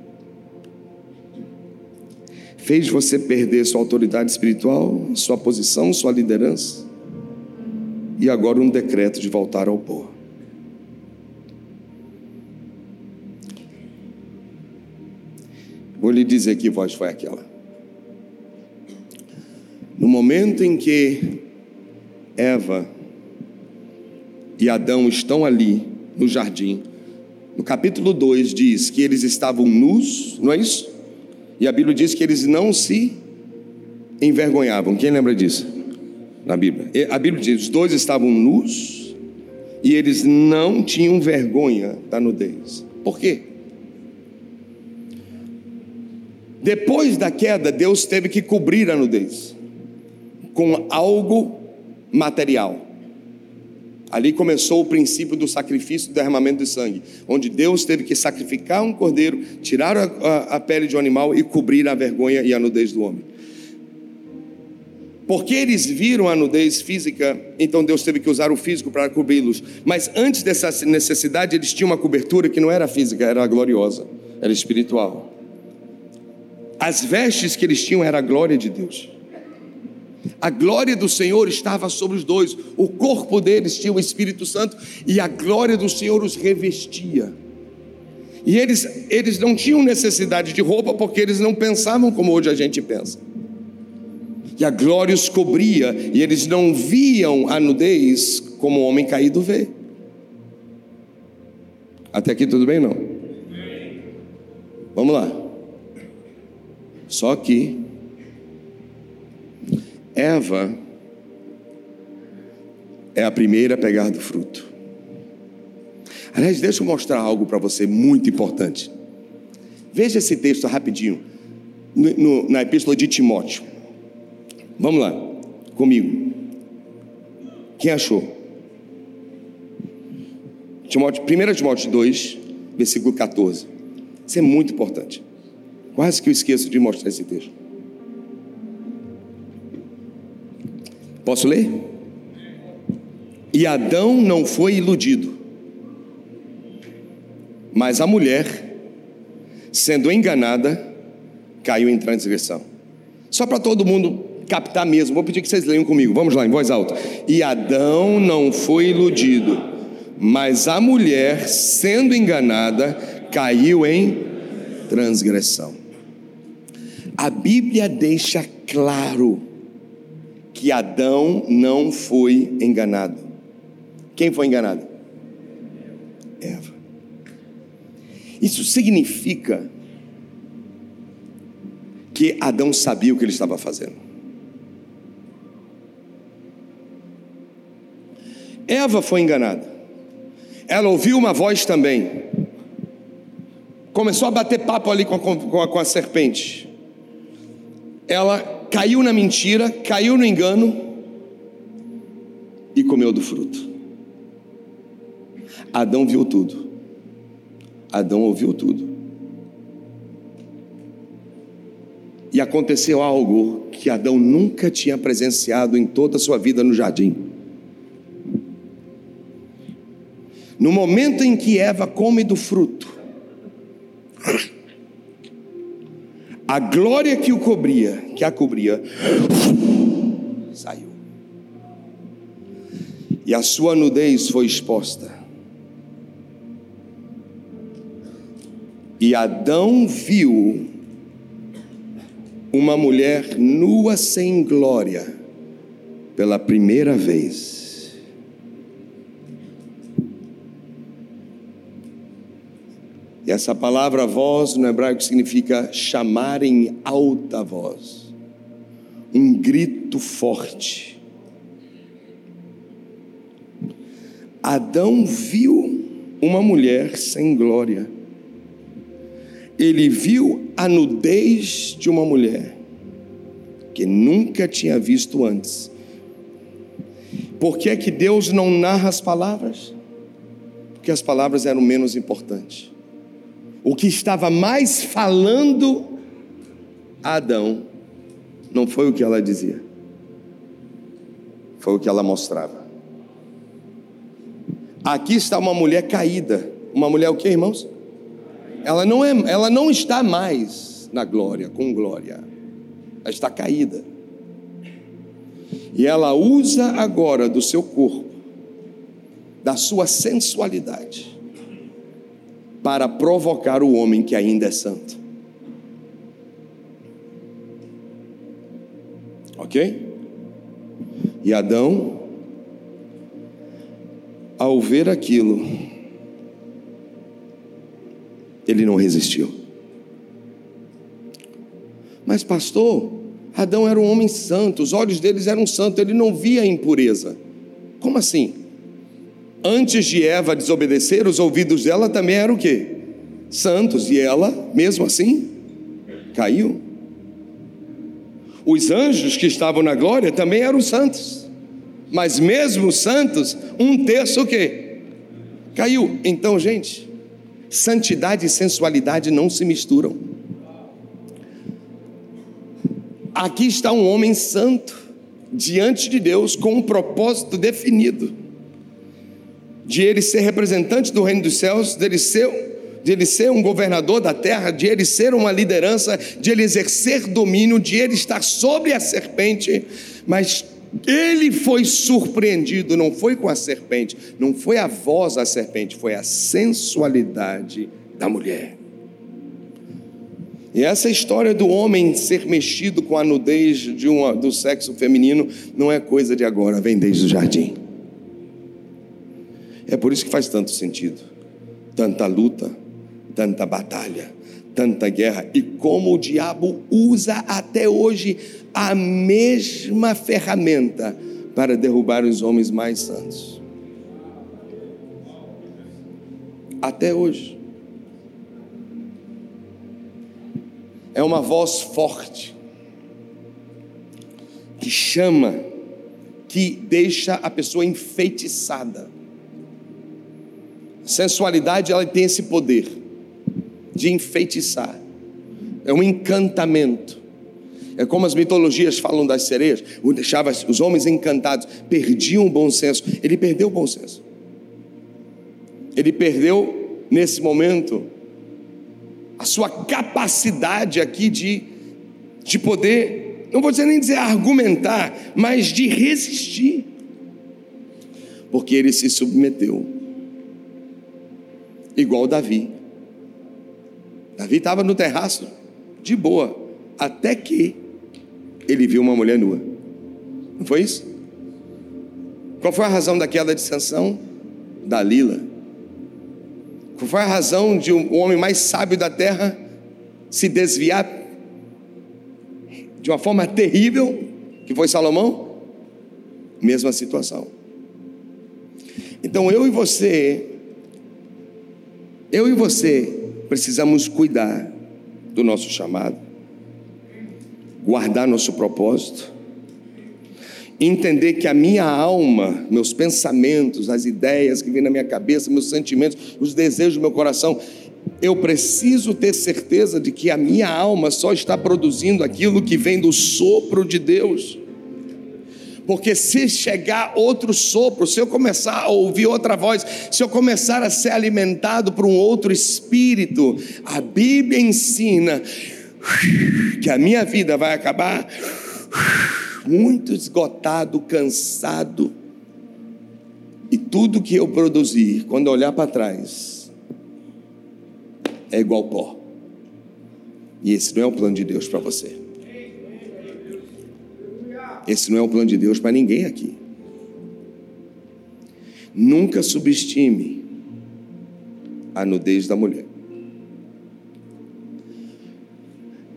fez você perder sua autoridade espiritual, sua posição, sua liderança, e agora um decreto de voltar ao pó. Vou lhe dizer que voz foi aquela. No momento em que Eva e Adão estão ali no jardim, no capítulo 2 diz que eles estavam nus, não é isso? E a Bíblia diz que eles não se envergonhavam. Quem lembra disso? Na Bíblia. A Bíblia diz: os dois estavam nus e eles não tinham vergonha da nudez. Por quê? Depois da queda, Deus teve que cobrir a nudez com algo material. Ali começou o princípio do sacrifício do derramamento de sangue, onde Deus teve que sacrificar um cordeiro, tirar a, a, a pele de um animal e cobrir a vergonha e a nudez do homem. Porque eles viram a nudez física, então Deus teve que usar o físico para cobri-los. Mas antes dessa necessidade, eles tinham uma cobertura que não era física, era gloriosa, era espiritual. As vestes que eles tinham era a glória de Deus. A glória do Senhor estava sobre os dois, o corpo deles tinha o Espírito Santo e a glória do Senhor os revestia. E eles, eles não tinham necessidade de roupa porque eles não pensavam como hoje a gente pensa. E a glória os cobria e eles não viam a nudez como o homem caído vê. Até aqui tudo bem não? Vamos lá. Só que Eva é a primeira a pegar do fruto. Aliás, deixa eu mostrar algo para você muito importante. Veja esse texto rapidinho, no, no, na epístola de Timóteo. Vamos lá, comigo. Quem achou? Timóteo, 1 Timóteo 2, versículo 14. Isso é muito importante. Quase que eu esqueço de mostrar esse texto. Posso ler? E Adão não foi iludido, mas a mulher, sendo enganada, caiu em transgressão. Só para todo mundo captar mesmo, vou pedir que vocês leiam comigo, vamos lá, em voz alta. E Adão não foi iludido, mas a mulher, sendo enganada, caiu em transgressão. A Bíblia deixa claro que Adão não foi enganado. Quem foi enganado? Eva. Isso significa que Adão sabia o que ele estava fazendo. Eva foi enganada. Ela ouviu uma voz também. Começou a bater papo ali com a, com a, com a serpente. Ela caiu na mentira, caiu no engano e comeu do fruto. Adão viu tudo. Adão ouviu tudo. E aconteceu algo que Adão nunca tinha presenciado em toda a sua vida no jardim. No momento em que Eva come do fruto, a glória que o cobria, que a cobria, saiu. E a sua nudez foi exposta. E Adão viu uma mulher nua sem glória pela primeira vez. E essa palavra voz no hebraico significa chamar em alta voz, um grito forte. Adão viu uma mulher sem glória ele viu a nudez de uma mulher que nunca tinha visto antes. Por que é que Deus não narra as palavras? Porque as palavras eram menos importantes. O que estava mais falando a Adão não foi o que ela dizia, foi o que ela mostrava. Aqui está uma mulher caída. Uma mulher o que, irmãos? ela não, é, ela não está mais na glória, com glória. Ela está caída. E ela usa agora do seu corpo, da sua sensualidade, para provocar o homem que ainda é santo. Ok? E Adão, ao ver aquilo, ele não resistiu. Mas, pastor, Adão era um homem santo, os olhos deles eram santos, ele não via impureza. Como assim? Antes de Eva desobedecer, os ouvidos dela também eram o quê? Santos, e ela, mesmo assim, caiu. Os anjos que estavam na glória também eram santos, mas mesmo santos, um terço o quê? Caiu. Então, gente, Santidade e sensualidade não se misturam. Aqui está um homem santo diante de Deus com um propósito definido de ele ser representante do reino dos céus, dele ser, de ele ser um governador da terra, de ele ser uma liderança, de ele exercer domínio, de ele estar sobre a serpente, mas ele foi surpreendido, não foi com a serpente, não foi a voz da serpente, foi a sensualidade da mulher. E essa história do homem ser mexido com a nudez de uma, do sexo feminino não é coisa de agora, vem desde o jardim. É por isso que faz tanto sentido. Tanta luta, tanta batalha, tanta guerra e como o diabo usa até hoje a mesma ferramenta para derrubar os homens mais santos. Até hoje. É uma voz forte que chama, que deixa a pessoa enfeitiçada. Sensualidade, ela tem esse poder de enfeitiçar. É um encantamento. É como as mitologias falam das sereias, deixava os homens encantados, perdiam o bom senso. Ele perdeu o bom senso. Ele perdeu nesse momento a sua capacidade aqui de, de poder, não vou dizer nem dizer argumentar, mas de resistir. Porque ele se submeteu. Igual Davi. Davi estava no terraço, de boa, até que ele viu uma mulher nua. Não foi isso? Qual foi a razão da queda de Sansão? Dalila. Qual foi a razão de um, homem mais sábio da terra se desviar de uma forma terrível, que foi Salomão? Mesma situação. Então eu e você, eu e você precisamos cuidar do nosso chamado, guardar nosso propósito entender que a minha alma, meus pensamentos, as ideias que vêm na minha cabeça, meus sentimentos, os desejos do meu coração, eu preciso ter certeza de que a minha alma só está produzindo aquilo que vem do sopro de Deus. Porque se chegar outro sopro, se eu começar a ouvir outra voz, se eu começar a ser alimentado por um outro espírito, a Bíblia ensina que a minha vida vai acabar muito esgotado, cansado, e tudo que eu produzir, quando olhar para trás, é igual pó. E esse não é o plano de Deus para você. Esse não é o plano de Deus para ninguém aqui. Nunca subestime a nudez da mulher.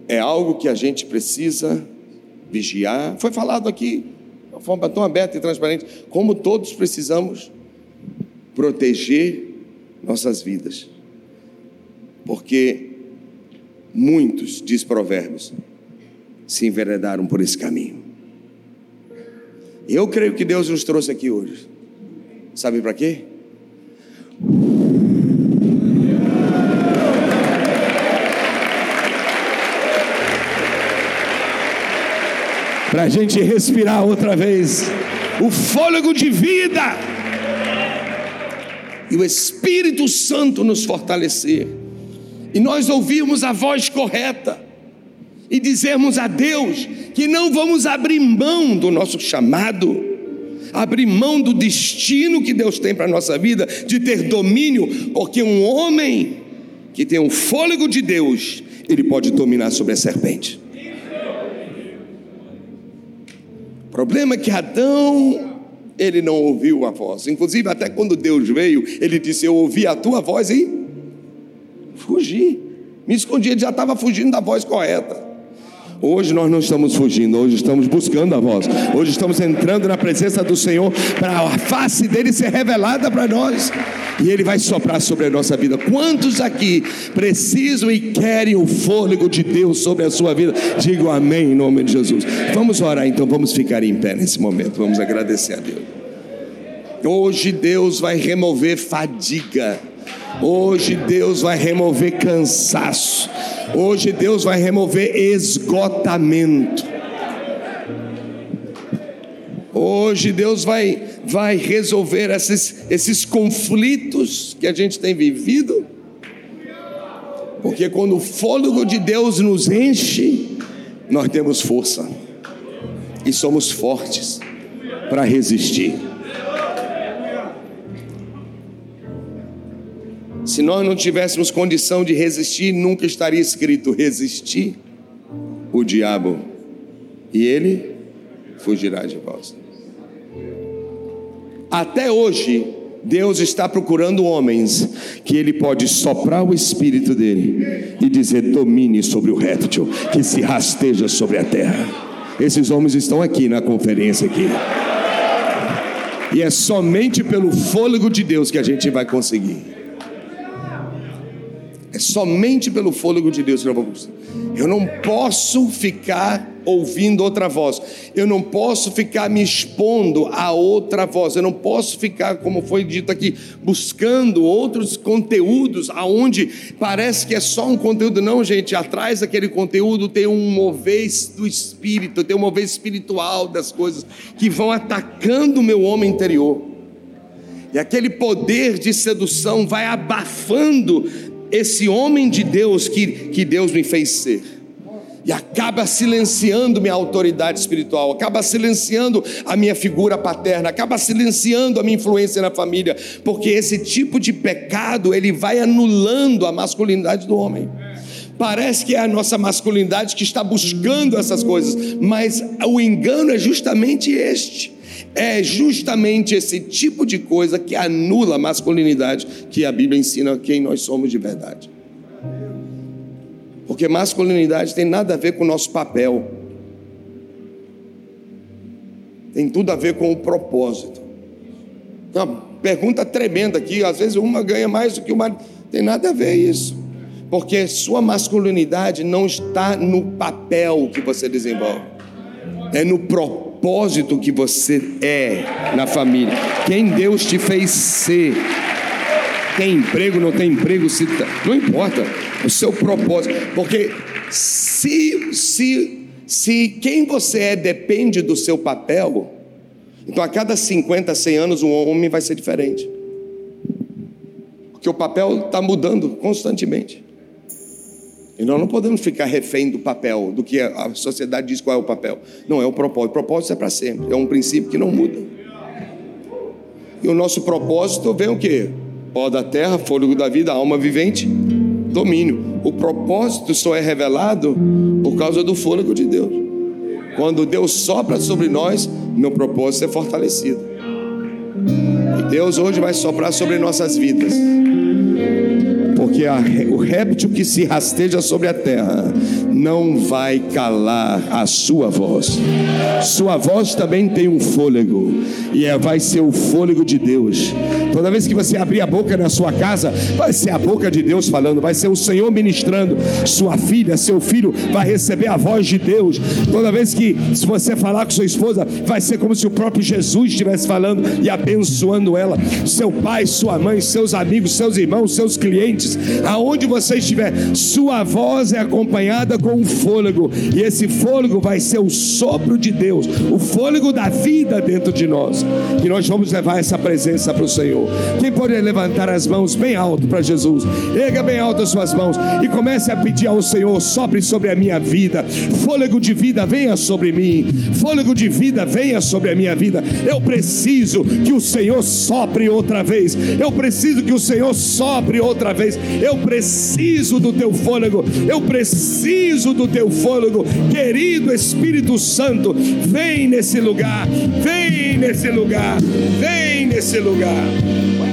É algo que a gente precisa vigiar. Foi falado aqui de uma forma tão aberta e transparente, como todos precisamos proteger nossas vidas. Porque muitos, diz Provérbios, se enveredaram por esse caminho. Eu creio que Deus nos trouxe aqui hoje. Sabe para quê? para a gente respirar outra vez o fôlego de vida e o Espírito Santo nos fortalecer e nós ouvirmos a voz correta e dizermos a Deus que não vamos abrir mão do nosso chamado, abrir mão do destino que Deus tem para a nossa vida, de ter domínio, porque um homem que tem um fôlego de Deus, ele pode dominar sobre a serpente. O problema é que Adão, ele não ouviu a voz. Inclusive, até quando Deus veio, ele disse: Eu ouvi a tua voz e fugi. Me escondi, ele já estava fugindo da voz correta. Hoje nós não estamos fugindo, hoje estamos buscando a voz. Hoje estamos entrando na presença do Senhor para a face dele ser revelada para nós. E ele vai soprar sobre a nossa vida. Quantos aqui precisam e querem o fôlego de Deus sobre a sua vida? Digo amém em nome de Jesus. Vamos orar então, vamos ficar em pé nesse momento. Vamos agradecer a Deus. Hoje Deus vai remover fadiga. Hoje Deus vai remover cansaço. Hoje Deus vai remover esgotamento. Hoje Deus vai, vai resolver esses, esses conflitos que a gente tem vivido. Porque quando o fôlego de Deus nos enche, nós temos força e somos fortes para resistir. Se nós não tivéssemos condição de resistir, nunca estaria escrito resistir o diabo e ele fugirá de vós. Até hoje, Deus está procurando homens que ele pode soprar o espírito dele e dizer: domine sobre o réptil que se rasteja sobre a terra. Esses homens estão aqui na conferência aqui. E é somente pelo fôlego de Deus que a gente vai conseguir. Somente pelo fôlego de Deus que. Eu não posso ficar ouvindo outra voz. Eu não posso ficar me expondo a outra voz. Eu não posso ficar, como foi dito aqui, buscando outros conteúdos aonde parece que é só um conteúdo. Não, gente, atrás daquele conteúdo tem um mover do espírito, tem um mover espiritual das coisas que vão atacando o meu homem interior. E aquele poder de sedução vai abafando esse homem de Deus que, que Deus me fez ser e acaba silenciando minha autoridade espiritual, acaba silenciando a minha figura paterna, acaba silenciando a minha influência na família, porque esse tipo de pecado ele vai anulando a masculinidade do homem. Parece que é a nossa masculinidade que está buscando essas coisas, mas o engano é justamente este. É justamente esse tipo de coisa que anula a masculinidade que a Bíblia ensina quem nós somos de verdade. Porque masculinidade tem nada a ver com o nosso papel. Tem tudo a ver com o propósito. Uma pergunta tremenda aqui, às vezes uma ganha mais do que uma. Tem nada a ver isso. Porque sua masculinidade não está no papel que você desenvolve, é no propósito que você é na família. Quem Deus te fez ser. Tem emprego, não tem emprego, se não importa o seu propósito, porque se, se, se quem você é depende do seu papel, então a cada 50, 100 anos um homem vai ser diferente, porque o papel está mudando constantemente. E nós não podemos ficar refém do papel, do que a sociedade diz qual é o papel. Não, é o propósito. O propósito é para sempre. É um princípio que não muda. E o nosso propósito vem o quê? Pó da terra, fôlego da vida, alma vivente domínio. O propósito só é revelado por causa do fôlego de Deus. Quando Deus sopra sobre nós, meu propósito é fortalecido. E Deus hoje vai soprar sobre nossas vidas porque a, o réptil que se rasteja sobre a terra não vai calar a sua voz. Sua voz também tem um fôlego, e é, vai ser o fôlego de Deus. Toda vez que você abrir a boca na sua casa, vai ser a boca de Deus falando, vai ser o Senhor ministrando. Sua filha, seu filho vai receber a voz de Deus. Toda vez que se você falar com sua esposa, vai ser como se o próprio Jesus estivesse falando e abençoando ela. Seu pai, sua mãe, seus amigos, seus irmãos, seus clientes aonde você estiver, sua voz é acompanhada com um fôlego, e esse fôlego vai ser o sopro de Deus, o fôlego da vida dentro de nós. E nós vamos levar essa presença para o Senhor. Quem pode levantar as mãos bem alto para Jesus? Erga bem alto as suas mãos e comece a pedir ao Senhor: sopre sobre a minha vida, fôlego de vida venha sobre mim, fôlego de vida venha sobre a minha vida. Eu preciso que o Senhor sopre outra vez. Eu preciso que o Senhor sopre outra vez. Eu preciso do teu fôlego, eu preciso do teu fôlego, querido Espírito Santo, vem nesse lugar, vem nesse lugar, vem nesse lugar.